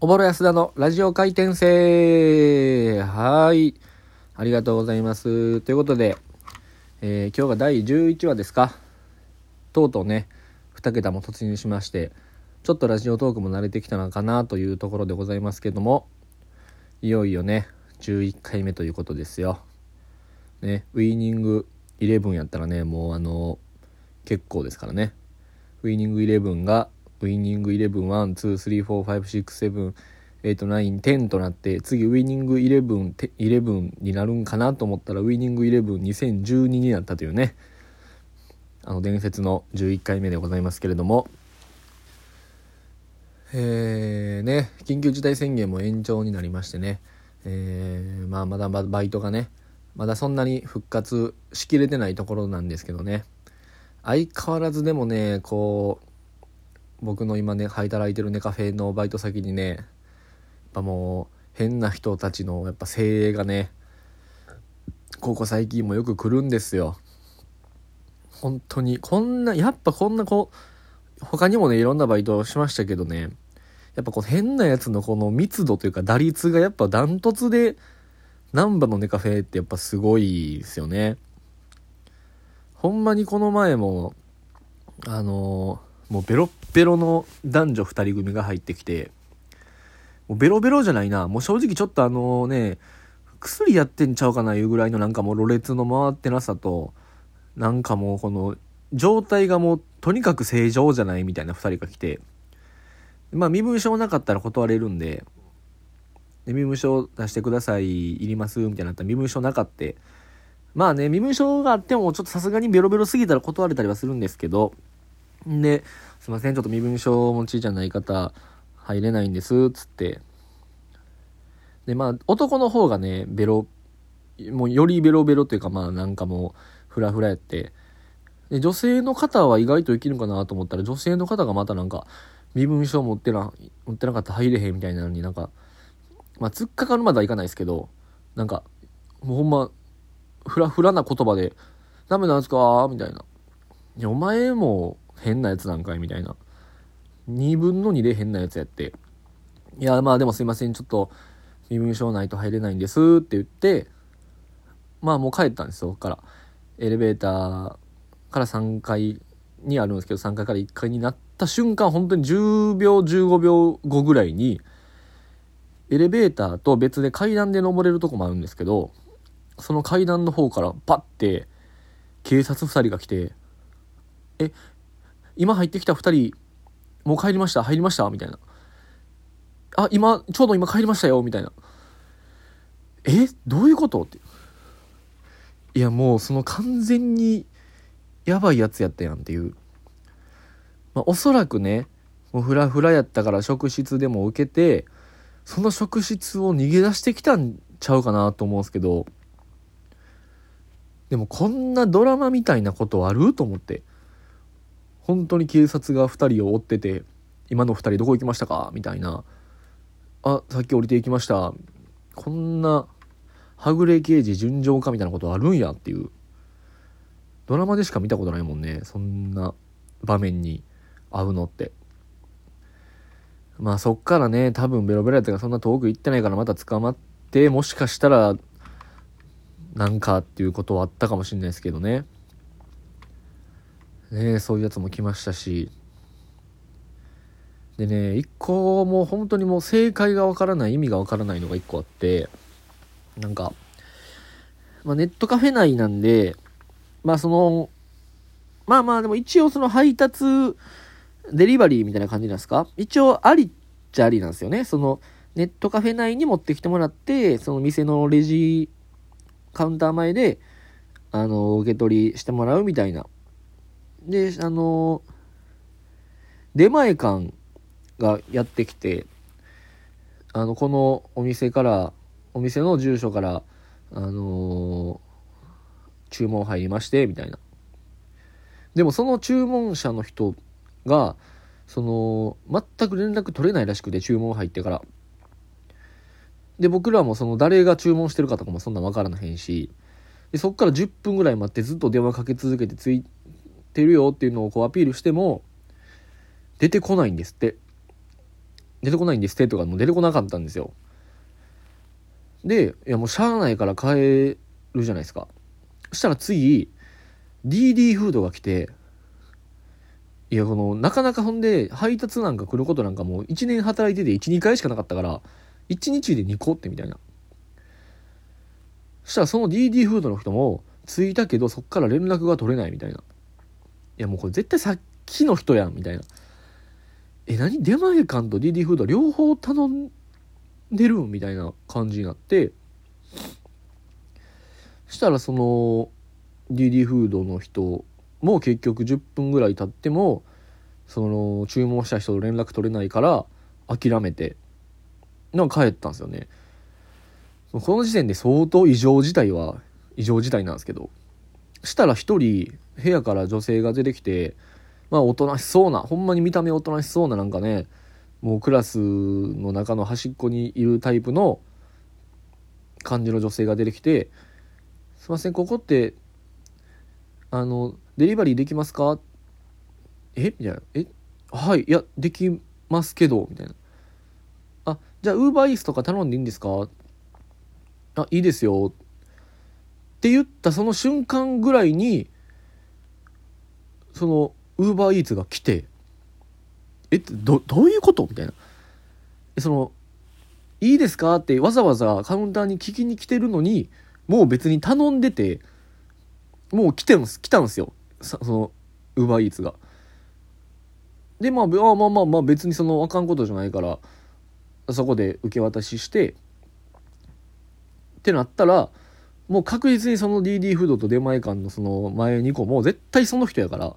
おぼろ安田のラジオ回転生はい。ありがとうございます。ということで、えー、今日が第11話ですか。とうとうね、2桁も突入しまして、ちょっとラジオトークも慣れてきたのかなというところでございますけども、いよいよね、11回目ということですよ。ね、ウィーニング11やったらね、もうあの、結構ですからね。ウィーニング11がウィニング11、1、2、3、4、5、6、7、8、9、10となって、次ウィニング11、11になるんかなと思ったら、ウィニング11、2012になったというね、あの伝説の11回目でございますけれども、えー、ね、緊急事態宣言も延長になりましてね、えー、まあまだバイトがね、まだそんなに復活しきれてないところなんですけどね、相変わらずでもね、こう、僕の今ね働いてるネカフェのバイト先にねやっぱもう変な人たちのやっぱ精鋭がねここ最近もよく来るんですよ。本当にこんなやっぱこんなこう他にもねいろんなバイトをしましたけどねやっぱこう変なやつのこの密度というか打率がやっぱダントツで難波のネカフェってやっぱすごいですよね。ほんまにこの前もあのもうベロッベロの男女2人組が入ってきて、もうベロベロじゃないな。もう正直ちょっとあのね、薬やってんちゃうかないうぐらいのなんかもうろれつの回ってなさと、なんかもうこの状態がもうとにかく正常じゃないみたいな2人が来て、まあ身分証なかったら断れるんで、で身分証出してください、いりますみたいになったら身分証なかって、まあね、身分証があってもちょっとさすがにベロベロすぎたら断れたりはするんですけど、で、すいません、ちょっと身分証持ちじゃない方、入れないんです、つって。で、まあ、男の方がね、ベロ、もうよりベロベロっていうか、まあなんかもう、フラフラやって、で、女性の方は意外といけるかなと思ったら、女性の方がまたなんか、身分証持ってな、持ってなかったら入れへんみたいなのになんか、まあ、突っかかるまではいかないですけど、なんか、もうほんま、フラフラな言葉で、ダメなんですか？みたいな。いや、お前も、変なやつなんかいみたいな。2分の2で変なやつやって。いや、まあでもすいません、ちょっと、身分証ないと入れないんですって言って、まあもう帰ったんですよ、から。エレベーターから3階にあるんですけど、3階から1階になった瞬間、本当に10秒、15秒後ぐらいに、エレベーターと別で階段で登れるとこもあるんですけど、その階段の方からパッて、警察2人が来て、え、今入ってきた2人、もう帰りました？入りました？みたいな。あ、今、ちょうど今帰りましたよ？みたいな。え？どういうこと？って。いや、もうその完全にやばいやつやったやんっていう。まあ、おそらくね、もうフラフラやったから職質でも受けて、その職質を逃げ出してきたんちゃうかなと思うんですけど、でもこんなドラマみたいなことある？と思って。本当に警察が2人を追ってて今の2人どこ行きましたか？みたいな。あさっき降りていきました。こんなはぐれ刑事純情かみたいなことあるんやっていう。ドラマでしか見たことないもんねそんな場面に会うのって。まあそっからね多分ベロベロやったからそんな遠く行ってないからまた捕まってもしかしたらなんかっていうことはあったかもしれないですけどね。ね、そういうやつも来ましたし。でね一個もう本当にもう正解がわからない意味がわからないのが一個あってなんか、まあ、ネットカフェ内なんでまあそのまあまあでも一応その配達デリバリーみたいな感じなんですか？一応ありっちゃありなんですよね。そのネットカフェ内に持ってきてもらってその店のレジカウンター前であの受け取りしてもらうみたいな。で、あの出前館がやってきて、あの、このお店から、お店の住所から、あの注文入りまして、みたいな。でもその注文者の人が、その、全く連絡取れないらしくて、注文入ってから。で、僕らもその誰が注文してるかとかもそんなわからないし、でそっから10分ぐらい待ってずっと電話かけ続けてついてるよっていうのをこうアピールしても出てこないんですって。出てこないんですってとかもう出てこなかったんですよ。で、いやもうしゃあないから帰るじゃないですか。そしたら次、DD フードが来て、いや、この、なかなかほんで、配達なんか来ることなんかもう1年働いてて1、2回しかなかったから、1日で2個ってみたいな。そしたらその DD フードの人も、着いたけどそっから連絡が取れないみたいな。いやもうこれ絶対さっきの人やんみたいな。え、何？出前館と DD フード両方頼んでるみたいな感じになって、したらその DD フードの人も結局10分ぐらい経ってもその注文した人と連絡取れないから諦めて。なんか帰ったんですよね。この時点で相当異常事態は異常事態なんですけど。したら一人部屋から女性が出てきてまあおとなしそうなほんまに見た目おとなしそうななんかねもうクラスの中の端っこにいるタイプの感じの女性が出てきて「すいませんここってあのデリバリーできますか?」え？みたいな「え？はいいやできますけど」みたいな「あじゃあウーバーイースとか頼んでいいんですか?」あいいですよ。って言ったその瞬間ぐらいにそのウーバーイーツが来てえどどういうこと？みたいな。そのいいですか？ってわざわざカウンターに聞きに来てるのにもう別に頼んでてもう来てんす来たんですよ。そのウーバーイーツが。でまあまあまあまあ別にそのあかんことじゃないからそこで受け渡ししてってなったらもう確実にその DD フードと出前館のその前2個も絶対その人やから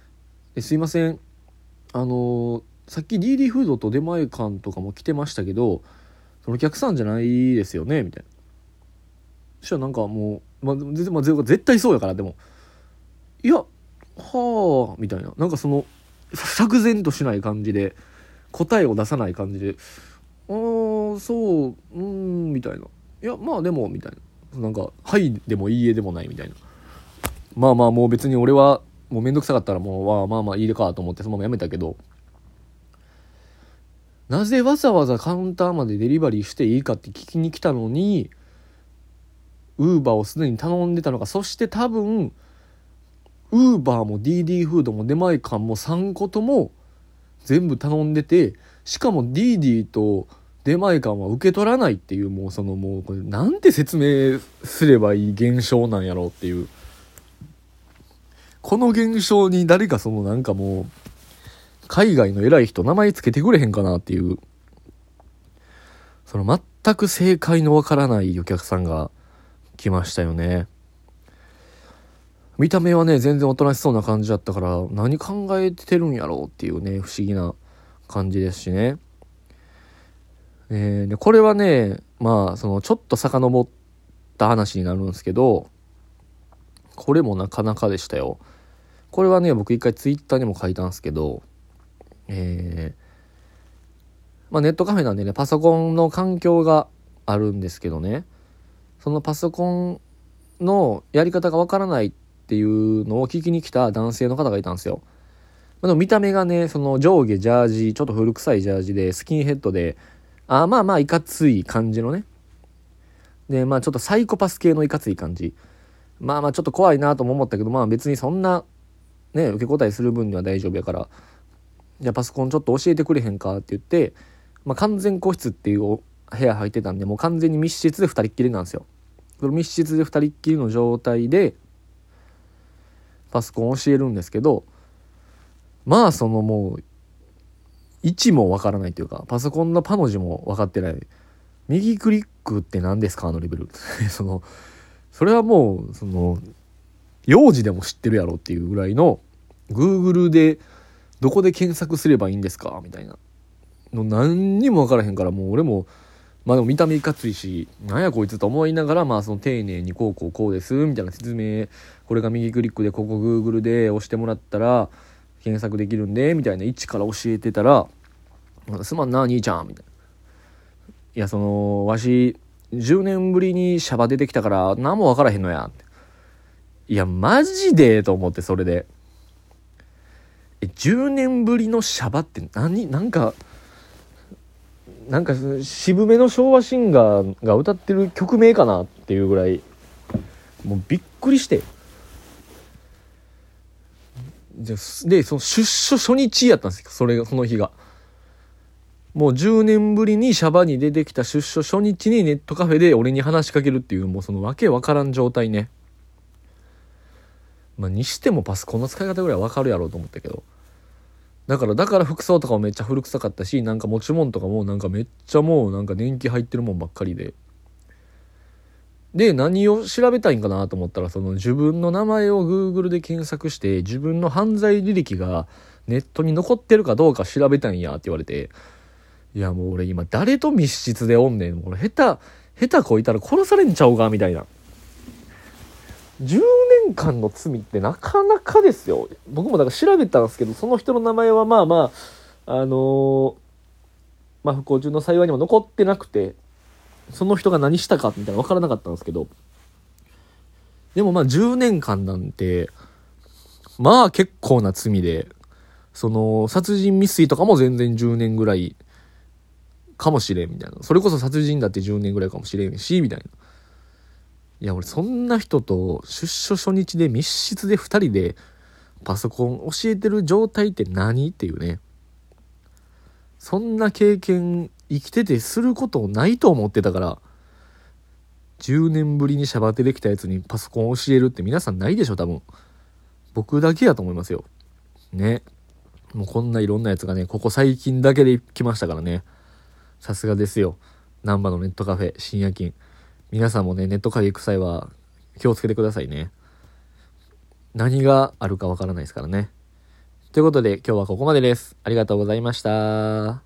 「すいません。あのさっき DD フードと出前館とかも来てましたけどそのお客さんじゃないですよね」みたいな。そしたらなんかもう、まあ、全然、まあ、絶対そうやからでも「いやはあ」みたいな。なんかその釈然としない感じで答えを出さない感じで「ああそううん」みたいな「いやまあでも」みたいな。なんか「はい」でも「いいえ」でもないみたいな。まあまあもう別に俺はもうめんどくさかったらもう、まあまあまあいいでかと思ってそのままやめたけど。なぜわざわざカウンターまでデリバリーしていいかって聞きに来たのにウーバーをすでに頼んでたのか。そして多分ウーバーも DD フードも出前館も3個とも全部頼んでてしかも DD と出前館は受け取らないっていうもうそのもうこれなんて説明すればいい現象なんやろうっていう。この現象に誰かそのなんかもう海外の偉い人名前つけてくれへんかなっていう。その全く正解のわからないお客さんが来ましたよね。見た目はね全然おとなしそうな感じだったから何考えてるんやろうっていうね不思議な感じですしね。えー、でこれはねまあそのちょっと遡った話になるんですけどこれもなかなかでしたよこれはね僕一回ツイッターにも書いたんですけどえー、まあ、ネットカフェなんでねパソコンの環境があるんですけどねそのパソコンのやり方がわからないっていうのを聞きに来た男性の方がいたんですよ。まあ、でも見た目がねその上下ジャージちょっと古臭いジャージでスキンヘッドであまあまあいかつい感じのね。でまあちょっとサイコパス系のいかつい感じ。まあまあちょっと怖いなとも思ったけどまあ別にそんなね受け答えする分には大丈夫やから。じゃあパソコンちょっと教えてくれへんかって言って、まあ、完全個室っていう部屋入ってたんでもう完全に密室で2人っきりなんですよ。その密室で2人っきりの状態でパソコン教えるんですけどまあそのもう位置もわからないというか、パソコンのパの字も分かってない。右クリックって何ですか？あのレベル。その、それはもう、その、幼児でも知ってるやろっていうぐらいの、Google でどこで検索すればいいんですか？みたいな。の何にも分からへんから、もう俺も、まあでも見た目いかついし、なんやこいつと思いながら、まあその丁寧にこうこうこうです、みたいな説明、これが右クリックでここ Google で押してもらったら、検索できるんで、みたいな位置から教えてたら、すまんな、兄ちゃん、みたいな。いや、その、わし、10年ぶりにシャバ出てきたから何も分からへんのや。いや、マジで？と思って、それで。え、10年ぶりのシャバって何？なんか、なんか渋めの昭和シンガーが歌ってる曲名かなっていうぐらいもうびっくりしてでその出所初日やったんですよそれがその日がもう10年ぶりにシャバに出てきた出所初日にネットカフェで俺に話しかけるっていうもうそのわけわからん状態ね。まあにしてもパソコンの使い方ぐらいわかるやろうと思ったけど。だから、だから服装とかもめっちゃ古臭かったし、なんか持ち物とかもなんかめっちゃもうなんか年季入ってるもんばっかりで。で、何を調べたいんかなと思ったら、その自分の名前を Google で検索して、自分の犯罪履歴がネットに残ってるかどうか調べたんやって言われて、いやもう俺今誰と密室でおんねん。俺下手、下手こいたら殺されんちゃうかみたいな。10年間の罪ってなかなかですよ。僕もだから調べたんですけど、その人の名前はまあまあ、あのー、まあ不幸中の幸いにも残ってなくて、その人が何したかみたいな分からなかったんですけど、でもまあ10年間なんて、まあ結構な罪で、その殺人未遂とかも全然10年ぐらいかもしれんみたいな。それこそ殺人だって10年ぐらいかもしれんし、みたいな。いや、俺そんな人と出所初日で密室で2人でパソコン教えてる状態って何っていうね。そんな経験生きててすることないと思ってたから、10年ぶりにシャバテできたやつにパソコン教えるって皆さんないでしょ、多分。僕だけやと思いますよ。ね。もうこんないろんなやつがね、ここ最近だけで来ましたからね。さすがですよ。難波のネットカフェ、深夜勤。皆さんもね、ネットカフェ行く際は気をつけてくださいね。何があるかわからないですからね。ということで今日はここまでです。ありがとうございました。